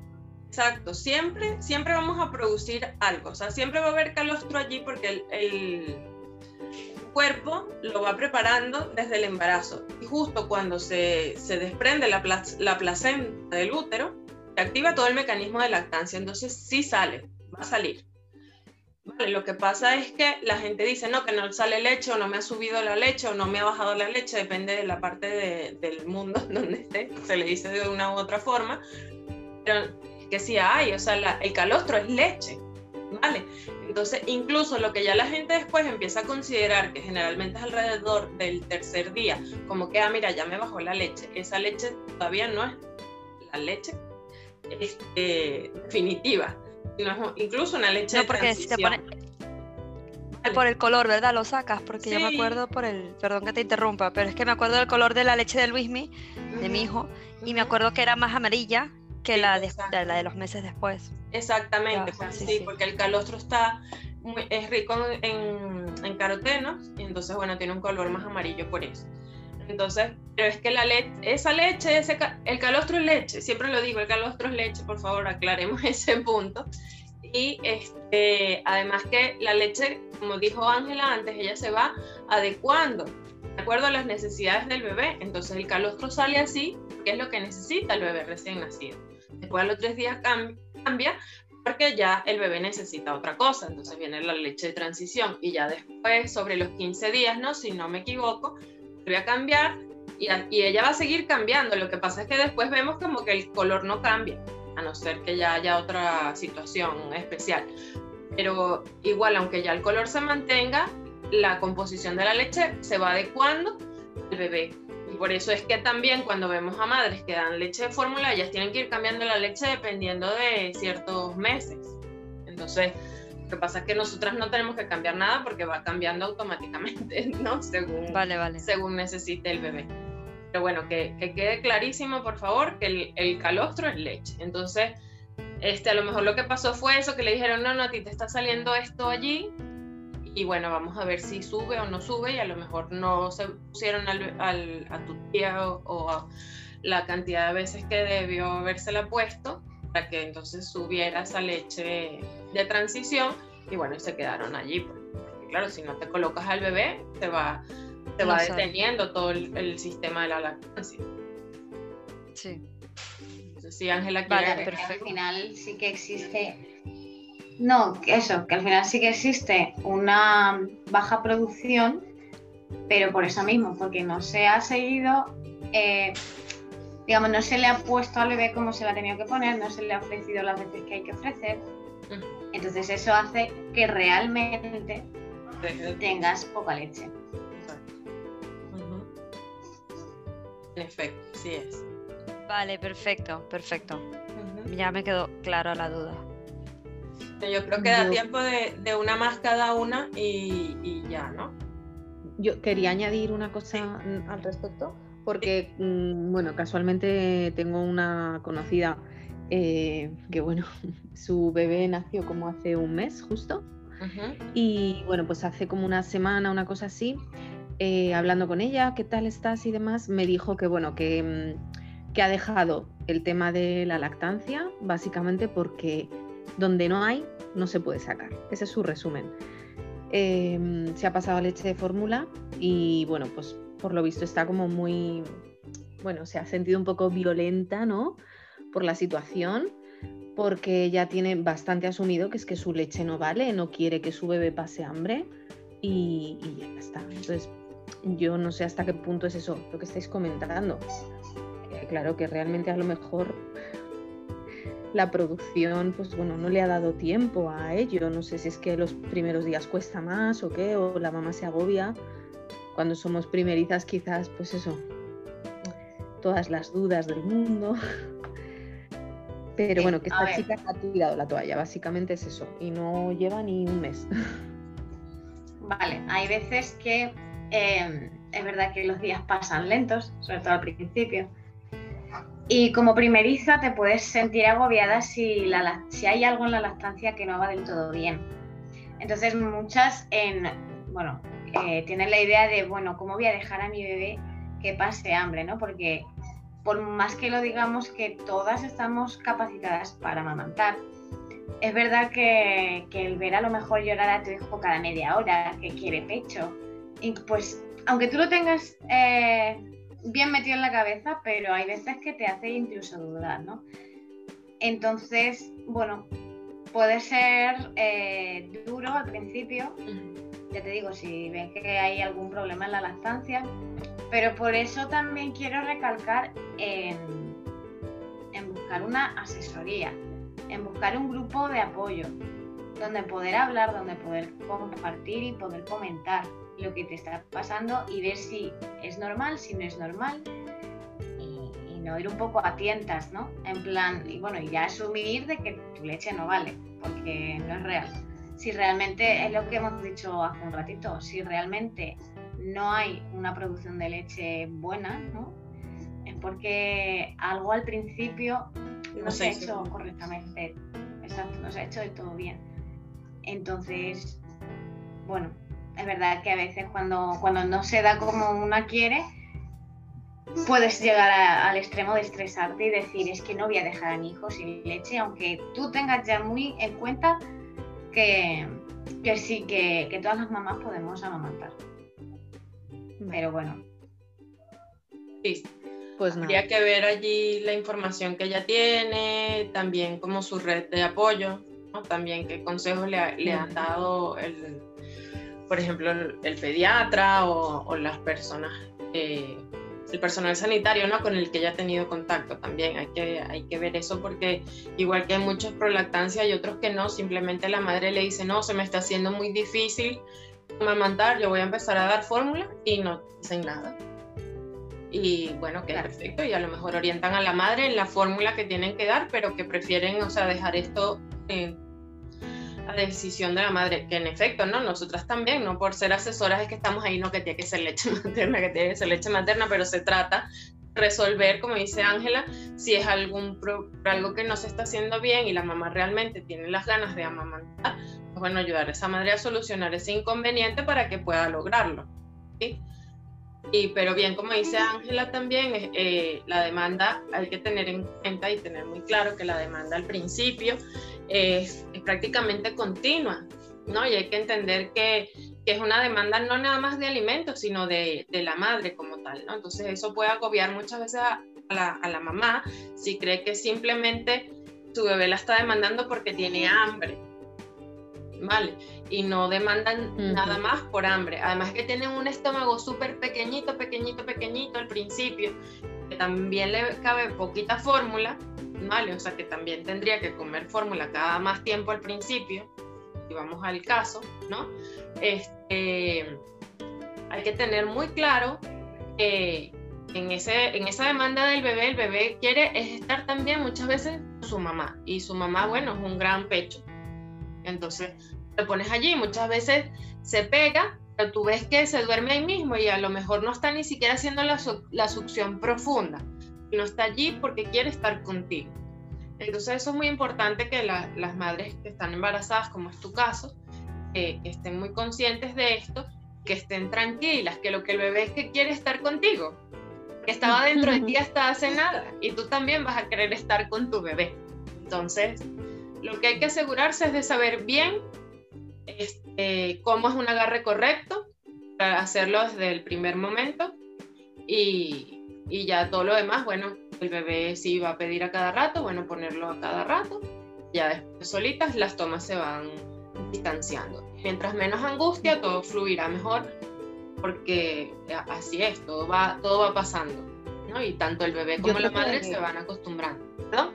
Exacto, siempre, siempre vamos a producir algo, o sea, siempre va a haber calostro allí porque el, cuerpo lo va preparando desde el embarazo. Y justo cuando se, desprende la, la placenta del útero, se activa todo el mecanismo de lactancia, entonces sí sale, va a salir. Lo que pasa es que la gente dice, no, que no sale leche o no me ha subido la leche o no me ha bajado la leche, depende de la parte del mundo donde esté, se le dice de una u otra forma, pero que sí hay, o sea, el calostro es leche, ¿vale? Entonces, incluso lo que ya la gente después empieza a considerar, que generalmente es alrededor del tercer día, como que, ah, mira, ya me bajó la leche, esa leche todavía no es la leche este, definitiva, incluso una leche no, porque Si te pone... Por el color, ¿verdad? Lo sacas, porque yo me acuerdo por el, perdón que te interrumpa, pero es que me acuerdo del color de la leche de Luismi, de mi hijo, y me acuerdo que era más amarilla que la, de, la de los meses después. Exactamente, pues, sí, porque el calostro está es rico en, en, carotenos y entonces, bueno, tiene un color más amarillo por eso. Entonces, pero es que la leche, esa leche, ese, el calostro es leche, siempre lo digo, el calostro es leche, por favor, aclaremos ese punto. Y este, además que la leche, como dijo Ángela antes, ella se va adecuando de acuerdo a las necesidades del bebé. Entonces el calostro sale así, que es lo que necesita el bebé recién nacido. Después a los tres días cambia porque ya el bebé necesita otra cosa. Entonces viene la leche de transición y ya después, sobre los 15 días, ¿no? Si no me equivoco, a cambiar y, y, ella va a seguir cambiando. Lo que pasa es que después vemos como que el color no cambia, a no ser que ya haya otra situación especial. Pero igual, aunque ya el color se mantenga, la composición de la leche se va adecuando al bebé. Y por eso es que también cuando vemos a madres que dan leche de fórmula, ellas tienen que ir cambiando la leche dependiendo de ciertos meses. Entonces, lo que pasa es que nosotras no tenemos que cambiar nada porque va cambiando automáticamente, ¿no? Según, vale, vale. según necesite el bebé. Pero bueno, que, quede clarísimo, por favor, que el, el, calostro es leche. Entonces, este, a lo mejor lo que pasó fue eso, que le dijeron, no, no, a ti te está saliendo esto allí, y bueno, vamos a ver si sube o no sube, y a lo mejor no se pusieron al, a tu tía o, o la cantidad de veces que debió habérsela puesto, para que entonces subiera esa leche de transición y bueno, se quedaron allí. Porque claro, si no te colocas al bebé, te va, te va deteniendo todo el, sistema de la lactancia. Sí. Sí, Ángela vale, al final sí que existe. No, eso, que al final sí que existe una baja producción, pero por eso mismo, porque no se ha seguido eh, digamos, no se le ha puesto al bebé como se le ha tenido que poner, no se le ha ofrecido las veces que hay que ofrecer. Entonces eso hace que realmente tengas poca leche. En efecto, sí es. Vale, perfecto, perfecto. Ya me quedó clara la duda. Yo creo que da tiempo de, una más cada una y, ya, ¿no? Yo quería añadir una cosa al respecto porque, mm, bueno, casualmente tengo una conocida eh, que, bueno, su bebé nació como hace un mes justo. Y bueno, pues hace como una semana, una cosa así, eh, hablando con ella, ¿qué tal estás y demás? Me dijo que, bueno, que, mm, que ha dejado el tema de la lactancia, básicamente porque donde no hay, no se puede sacar. Ese es su resumen. Em, se ha pasado leche de fórmula y bueno, pues por lo visto está como muy, bueno, se ha sentido un poco violenta, ¿no? Por la situación, porque ya tiene bastante asumido que es que su leche no vale, no quiere que su bebé pase hambre y, ya está. Entonces, yo no sé hasta qué punto es eso lo que estáis comentando. Claro que realmente a lo mejor la producción, pues bueno, no le ha dado tiempo a ello. No sé si es que los primeros días cuesta más o qué, o la mamá se agobia cuando somos primerizas quizás, pues eso, todas las dudas del mundo. Pero bueno, que esta chica ha tirado la toalla, básicamente es eso, y no lleva ni un mes. Vale, hay veces que em, es verdad que los días pasan lentos, sobre todo al principio, Y como primeriza te puedes sentir agobiada si, la, si hay algo en la lactancia que no va del todo bien. Entonces muchas en, bueno, eh, tienen la idea de, bueno, ¿cómo voy a dejar a mi bebé que pase hambre? ¿no? Porque por más que lo digamos que todas estamos capacitadas para amamantar, es verdad que, el ver a lo mejor llorar a tu hijo cada media hora, que quiere pecho, y pues aunque tú lo tengas eh, bien metido en la cabeza, pero hay veces que te hace incluso dudar, ¿no? Entonces, bueno, puede ser eh, duro al principio, ya te digo, si ven que hay algún problema en la lactancia, pero por eso también quiero recalcar en, en buscar una asesoría, en buscar un grupo de apoyo, donde poder hablar, donde poder compartir y poder comentar lo que te está pasando y ver si es normal, si no es normal y, no ir un poco a tientas, ¿no? En plan, y bueno, y ya asumir de que tu leche no vale, porque no es real. Si realmente, es lo que hemos dicho hace un ratito, si realmente no hay una producción de leche buena, ¿no? Es porque algo al principio no, se ha hecho correctamente. Exacto, no se ha hecho de todo bien. Entonces, bueno, es verdad que a veces cuando, cuando no se da como una quiere, puedes llegar al extremo de estresarte y decir, es que no voy a dejar a mi hijo sin leche, aunque tú tengas ya muy en cuenta que, sí, que, todas las mamás podemos amamantar. Pero bueno. Sí. Pues Habría que ver allí la información que ella tiene, también como su red de apoyo, también qué consejos le, le han dado el, por ejemplo, el, pediatra o, las personas, eh, el personal sanitario, ¿no? Con el que ella ha tenido contacto también. Hay que, hay que ver eso porque igual que hay muchos prolactancia y otros que no, simplemente la madre le dice, no, se me está haciendo muy difícil amamantar, yo voy a empezar a dar fórmula y no dicen nada. Y bueno, que es perfecto, y a lo mejor orientan a la madre en la fórmula que tienen que dar, pero que prefieren, o sea, dejar esto eh, la decisión de la madre, que en efecto, ¿no? Nosotras también, no por ser asesoras es que estamos ahí, no que tiene que ser leche materna, que tiene que ser leche materna, pero se trata resolver, como dice Ángela, si es algo que no se está haciendo bien y la mamá realmente tiene las ganas de amamantar, pues bueno, ayudar a esa madre a solucionar ese inconveniente para que pueda lograrlo. Y, pero bien, como dice Ángela también, eh, la demanda hay que tener en cuenta y tener muy claro que la demanda al principio es, prácticamente continua, ¿no? Y hay que entender que, que, es una demanda no nada más de alimentos, sino de, de, la madre como tal, ¿no? Entonces eso puede agobiar muchas veces a, la, a la mamá si cree que simplemente su bebé la está demandando porque tiene hambre, ¿vale? Y no demandan nada más por hambre. Además que tienen un estómago súper pequeñito, pequeñito, pequeñito al principio, que también le cabe poquita fórmula, ¿vale? O sea que también tendría que comer fórmula cada más tiempo al principio, y vamos al caso, ¿no? Este, hay que tener muy claro que en, ese, en esa demanda del bebé, el bebé quiere estar también muchas veces con su mamá, y su mamá, bueno, es un gran pecho. Entonces, te pones allí, muchas veces se pega, pero tú ves que se duerme ahí mismo y a lo mejor no está ni siquiera haciendo la, la succión profunda no está allí porque quiere estar contigo. Entonces eso es muy importante que las madres que están embarazadas, como es tu caso, eh, estén muy conscientes de esto, que estén tranquilas, que lo que el bebé es que quiere estar contigo, que estaba dentro de ti hasta hace nada y tú también vas a querer estar con tu bebé. Entonces, lo que hay que asegurarse es de saber bien este, cómo es un agarre correcto, para hacerlo desde el primer momento y, y ya todo lo demás, bueno, el bebé sí va a pedir a cada rato, bueno, ponerlo a cada rato. Ya después solitas las tomas se van distanciando. Mientras menos angustia, todo fluirá mejor, porque así es, todo va, todo va pasando. ¿no? Y tanto el bebé como la madre se van acostumbrando. ¿no?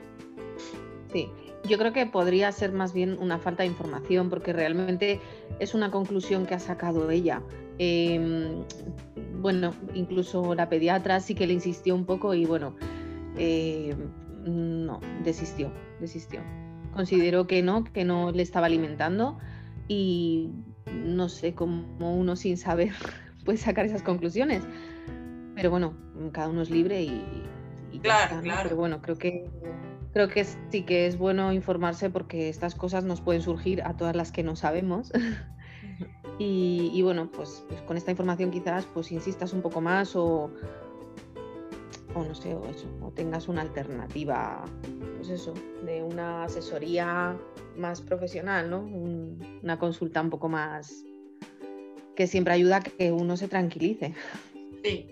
Sí, yo creo que podría ser más bien una falta de información, porque realmente es una conclusión que ha sacado ella. Em, bueno, incluso la pediatra sí que le insistió un poco y bueno, em, no, desistió, desistió. Consideró que no, que no le estaba alimentando y no sé cómo uno sin saber puede sacar esas conclusiones. Pero bueno, cada uno es libre y, Claro, claro. Pero bueno, creo que creo que sí que es bueno informarse porque estas cosas nos pueden surgir a todas las que no sabemos. y, bueno, pues, pues, con esta información quizás pues insistas un poco más o, o no sé, o eso, o tengas una alternativa, pues eso, de una asesoría más profesional, ¿no? una consulta un poco más que siempre ayuda a que uno se tranquilice. Sí,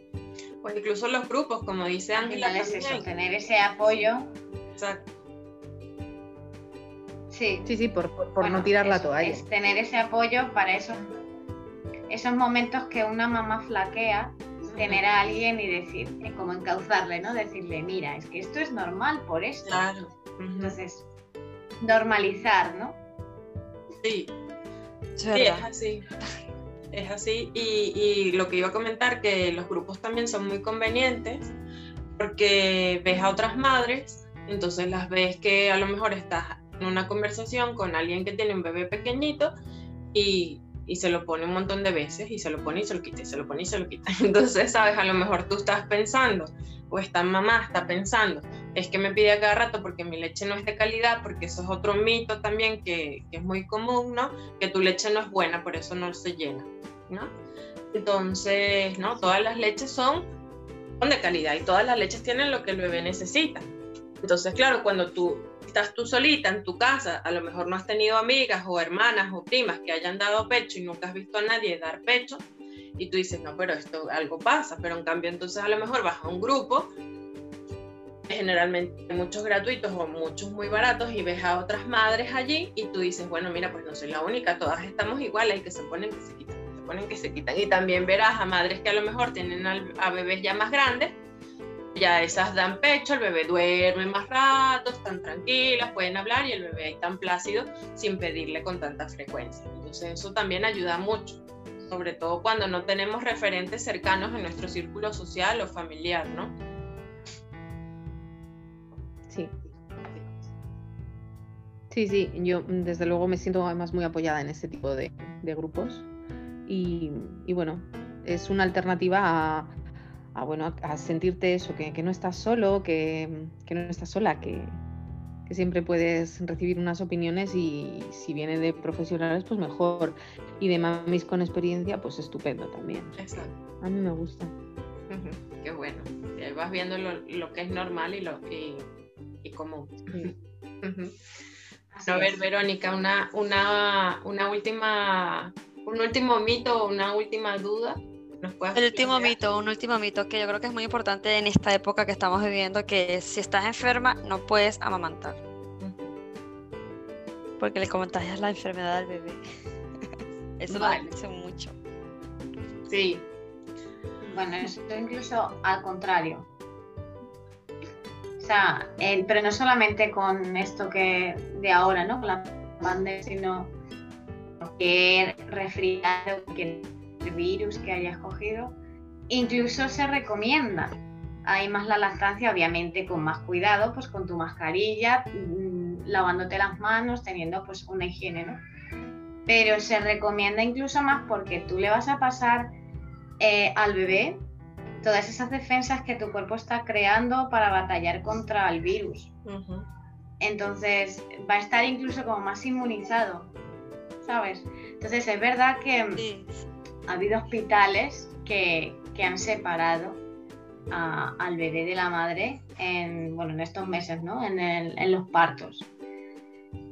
pues incluso los grupos, como dice Ángela. Es eso, tener ese apoyo. Exacto. Sí, sí, sí, por, no tirar la toalla. Es tener ese apoyo para esos, esos momentos que una mamá flaquea, tener a alguien y decir, como encauzarle, ¿no? Decirle, mira, es que esto es normal por esto. Claro. Entonces, normalizar, ¿no? Sí. Sí, es así. Es así. Y, y, lo que iba a comentar, que los grupos también son muy convenientes porque ves a otras madres, entonces las ves que a lo mejor estás en una conversación con alguien que tiene un bebé pequeñito y y se lo pone un montón de veces y se lo pone y se lo quita y se lo pone y se lo quita. Entonces, sabes, a lo mejor tú estás pensando o esta mamá está pensando, es que me pide a cada rato porque mi leche no es de calidad, porque eso es otro mito también que, que es muy común, ¿no? Que tu leche no es buena, por eso no se llena, ¿no? Entonces, ¿no? Todas las leches son, son de calidad y todas las leches tienen lo que el bebé necesita. Entonces, claro, cuando tú estás tú solita en tu casa, a lo mejor no has tenido amigas o hermanas o primas que hayan dado pecho y nunca has visto a nadie dar pecho, y tú dices, no, pero esto algo pasa, pero en cambio entonces a lo mejor vas a un grupo, generalmente muchos gratuitos o muchos muy baratos, y ves a otras madres allí y tú dices, bueno, mira, pues no soy la única, todas estamos iguales y que se ponen que se quitan, se ponen que se quitan. Y también verás a madres que a lo mejor tienen a bebés ya más grandes ya esas dan pecho, el bebé duerme más rato, están tranquilas, pueden hablar y el bebé ahí tan plácido sin pedirle con tanta frecuencia. Entonces eso también ayuda mucho, sobre todo cuando no tenemos referentes cercanos en nuestro círculo social o familiar, ¿no? Sí. Sí, sí, yo desde luego me siento además muy apoyada en este tipo de, grupos y, y bueno, es una alternativa a, a, bueno, a sentirte eso, que, no estás solo, que, no estás sola, que, siempre puedes recibir unas opiniones y si viene de profesionales, pues mejor. Y de mamis con experiencia, pues estupendo también. Exacto. A mí me gusta. Qué bueno. vas viendo lo, que es normal y lo y, y común. a ver, Verónica, una, una, una última, un último mito, una última duda el último mito, un último mito que yo creo que es muy importante en esta época que estamos viviendo, que si estás enferma no puedes amamantar. Porque le contagias la enfermedad al bebé. Eso lo dice mucho. Sí. Bueno, eso incluso al contrario. O sea, pero no solamente con esto que de ahora, ¿no? Con la pandemia, sino que resfriado, que virus que hayas cogido. Incluso se recomienda. Hay más la lactancia, obviamente con más cuidado, pues con tu mascarilla, mm, lavándote las manos, teniendo pues una higiene, ¿no? Pero se recomienda incluso más porque tú le vas a pasar eh, al bebé todas esas defensas que tu cuerpo está creando para batallar contra el virus. Entonces va a estar incluso como más inmunizado, ¿sabes? Entonces es verdad que ha habido hospitales que, han separado al bebé de la madre en, bueno, en estos meses, ¿no? En, los partos.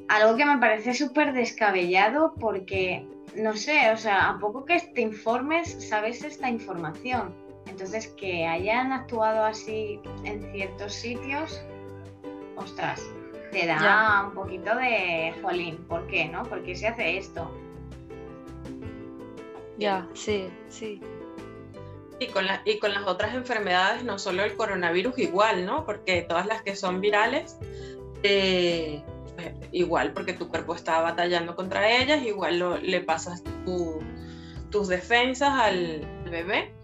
Algo que me parece súper descabellado porque, no sé, o sea, a poco que te informes, sabes esta información. Entonces, que hayan actuado así en ciertos sitios, ostras, te da un poquito de jolín. ¿Por qué, no? ¿Por qué se hace esto? Ya, sí, sí. Y con, y con las otras enfermedades, no solo el coronavirus, igual, ¿no? Porque todas las que son virales, eh, pues, igual, porque tu cuerpo está batallando contra ellas, igual le pasas tus defensas al, bebé.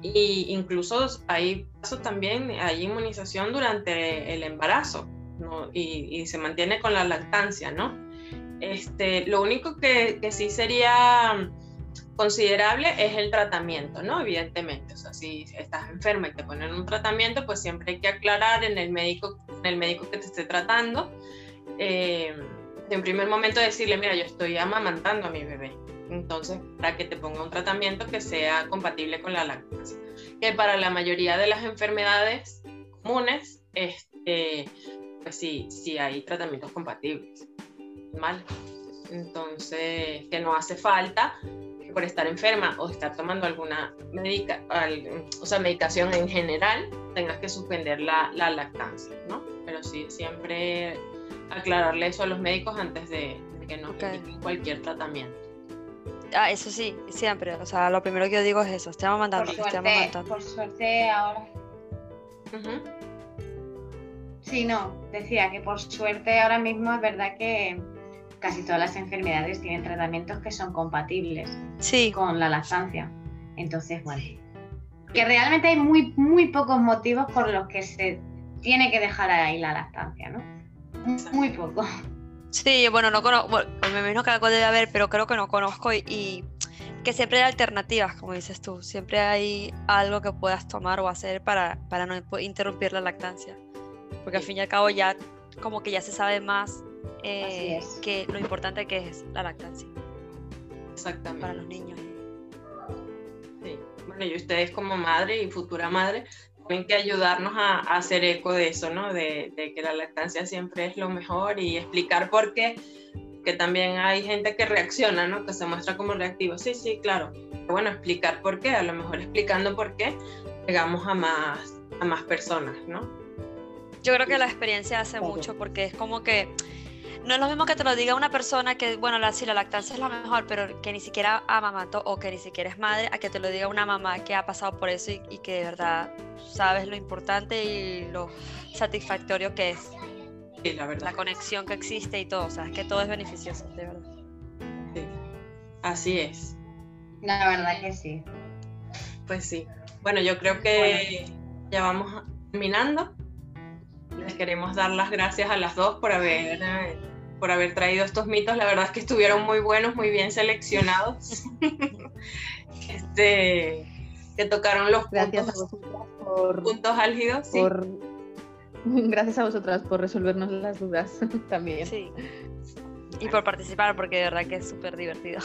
Y incluso hay casos también, hay inmunización durante el embarazo, ¿no? y, y, se mantiene con la lactancia, ¿no? Este, lo único que, que sí sería considerable es el tratamiento, ¿no? Evidentemente, o sea, si estás enferma y te ponen un tratamiento, pues siempre hay que aclarar en el médico, en el médico que te esté tratando, eh, en primer momento decirle, mira, yo estoy amamantando a mi bebé, entonces para que te ponga un tratamiento que sea compatible con la lactancia, que para la mayoría de las enfermedades comunes, este, pues sí, sí hay tratamientos compatibles, ¿vale? Entonces, que no hace falta por estar enferma o estar tomando alguna medica, o sea, medicación en general, tengas que suspender la, la lactancia, ¿no? Pero sí, siempre aclararle eso a los médicos antes de, que nos okay. cualquier tratamiento. Ah, eso sí, siempre. O sea, lo primero que yo digo es eso, estoy amamantando, por suerte, amamantando. Por suerte ahora... Sí, no, decía que por suerte ahora mismo es verdad que casi todas las enfermedades tienen tratamientos que son compatibles con la lactancia. Entonces, bueno, que realmente hay muy, muy pocos motivos por los que se tiene que dejar ahí la lactancia, ¿no? Muy poco. Sí, bueno, no conozco, bueno, me imagino que algo debe haber, pero creo que no conozco y, que siempre hay alternativas, como dices tú, siempre hay algo que puedas tomar o hacer para, para no interrumpir la lactancia, porque al fin y al cabo ya como que ya se sabe más eh, que lo importante que es la lactancia. Exactamente. Para los niños. Sí. Bueno, y ustedes como madre y futura madre tienen que ayudarnos a, hacer eco de eso, ¿no? De, que la lactancia siempre es lo mejor y explicar por qué, que también hay gente que reacciona, ¿no? Que se muestra como reactivo. Sí, sí, claro. bueno, explicar por qué, a lo mejor explicando por qué llegamos a más, a más personas, ¿no? Yo creo que la experiencia hace mucho porque es como que no es lo mismo que te lo diga una persona que, bueno, la, si la lactancia es la mejor, pero que ni siquiera amamantó o que ni siquiera es madre, a que te lo diga una mamá que ha pasado por eso y, que de verdad sabes lo importante y lo satisfactorio que es. Sí, la verdad. La conexión que existe y todo, o sea, es que todo es beneficioso, de verdad. Sí, así es. La verdad que sí. Pues sí. Bueno, yo creo que ya vamos terminando. Les queremos dar las gracias a las dos por haber por haber traído estos mitos. La verdad es que estuvieron muy buenos, muy bien seleccionados. este, que tocaron los gracias puntos, por, puntos álgidos. Gracias a vosotras por resolvernos las dudas también. Sí. Y por participar, porque de verdad que es súper divertido.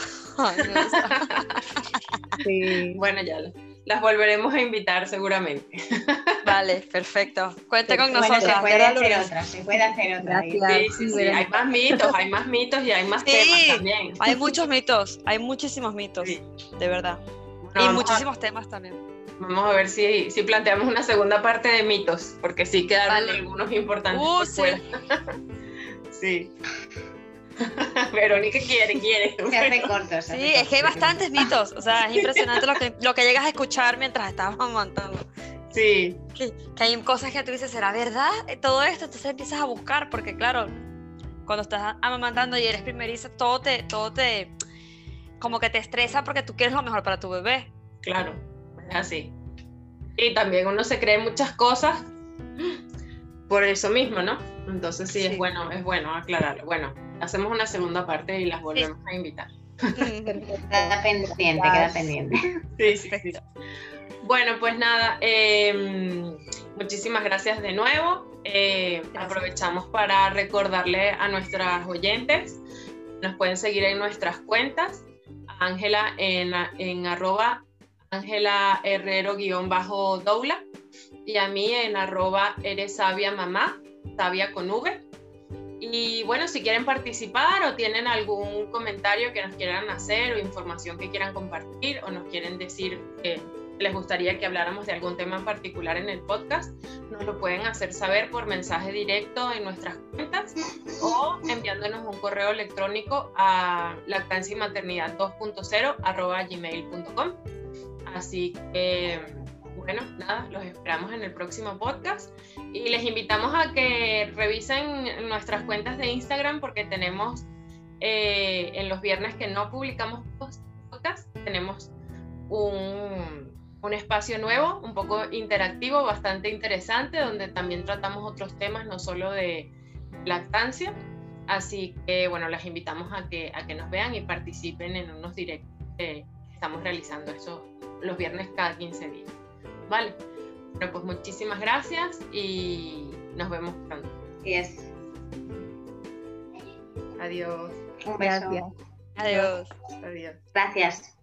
sí. Bueno, ya las volveremos a invitar seguramente. Vale, perfecto. Cuente con bueno, nosotros. Se puede hacer otra, se puede hacer otra. Sí, sí, sí, Hay más mitos, hay más mitos y hay más temas también. Hay muchos mitos, hay muchísimos mitos, de verdad. y muchísimos temas también. Vamos a ver si, si planteamos una segunda parte de mitos, porque sí quedaron algunos importantes. Uh, sí. sí. Verónica quiere, quiere. Se hace corto. sí, es que hay bastantes mitos. O sea, es impresionante lo que, lo que llegas a escuchar mientras estabas montando. Sí. Que, hay cosas que tú dices, ¿será verdad todo esto? Entonces empiezas a buscar, porque claro, cuando estás amamantando y eres primeriza, todo te, todo te, como que te estresa porque tú quieres lo mejor para tu bebé. Claro, es así. Y también uno se cree muchas cosas por eso mismo, ¿no? Entonces sí, es bueno, es bueno aclararlo. Bueno, hacemos una segunda parte y las volvemos a invitar. Queda pendiente, queda pendiente. Sí, sí, sí. Bueno, pues nada, em, muchísimas gracias de nuevo. Eh, aprovechamos para recordarle a nuestras oyentes, nos pueden seguir en nuestras cuentas, Ángela en, en arroba Ángela Herrero-Doula y a mí en arroba eres sabia mamá, sabia con V. Y bueno, si quieren participar o tienen algún comentario que nos quieran hacer o información que quieran compartir o nos quieren decir que les gustaría que habláramos de algún tema en particular en el podcast, nos lo pueden hacer saber por mensaje directo en nuestras cuentas o enviándonos un correo electrónico a lactancia y maternidad 2.0 arroba gmail.com. Así que, bueno, nada, los esperamos en el próximo podcast y les invitamos a que revisen nuestras cuentas de Instagram porque tenemos eh, en los viernes que no publicamos podcast, tenemos un un espacio nuevo, un poco interactivo, bastante interesante, donde también tratamos otros temas, no solo de lactancia. Así que, bueno, las invitamos a que, a que nos vean y participen en unos directos estamos realizando eso los viernes cada 15 días. Vale. Bueno, pues muchísimas gracias y nos vemos pronto. Yes. Adiós. Un beso. Gracias. Adiós. Adiós. Gracias.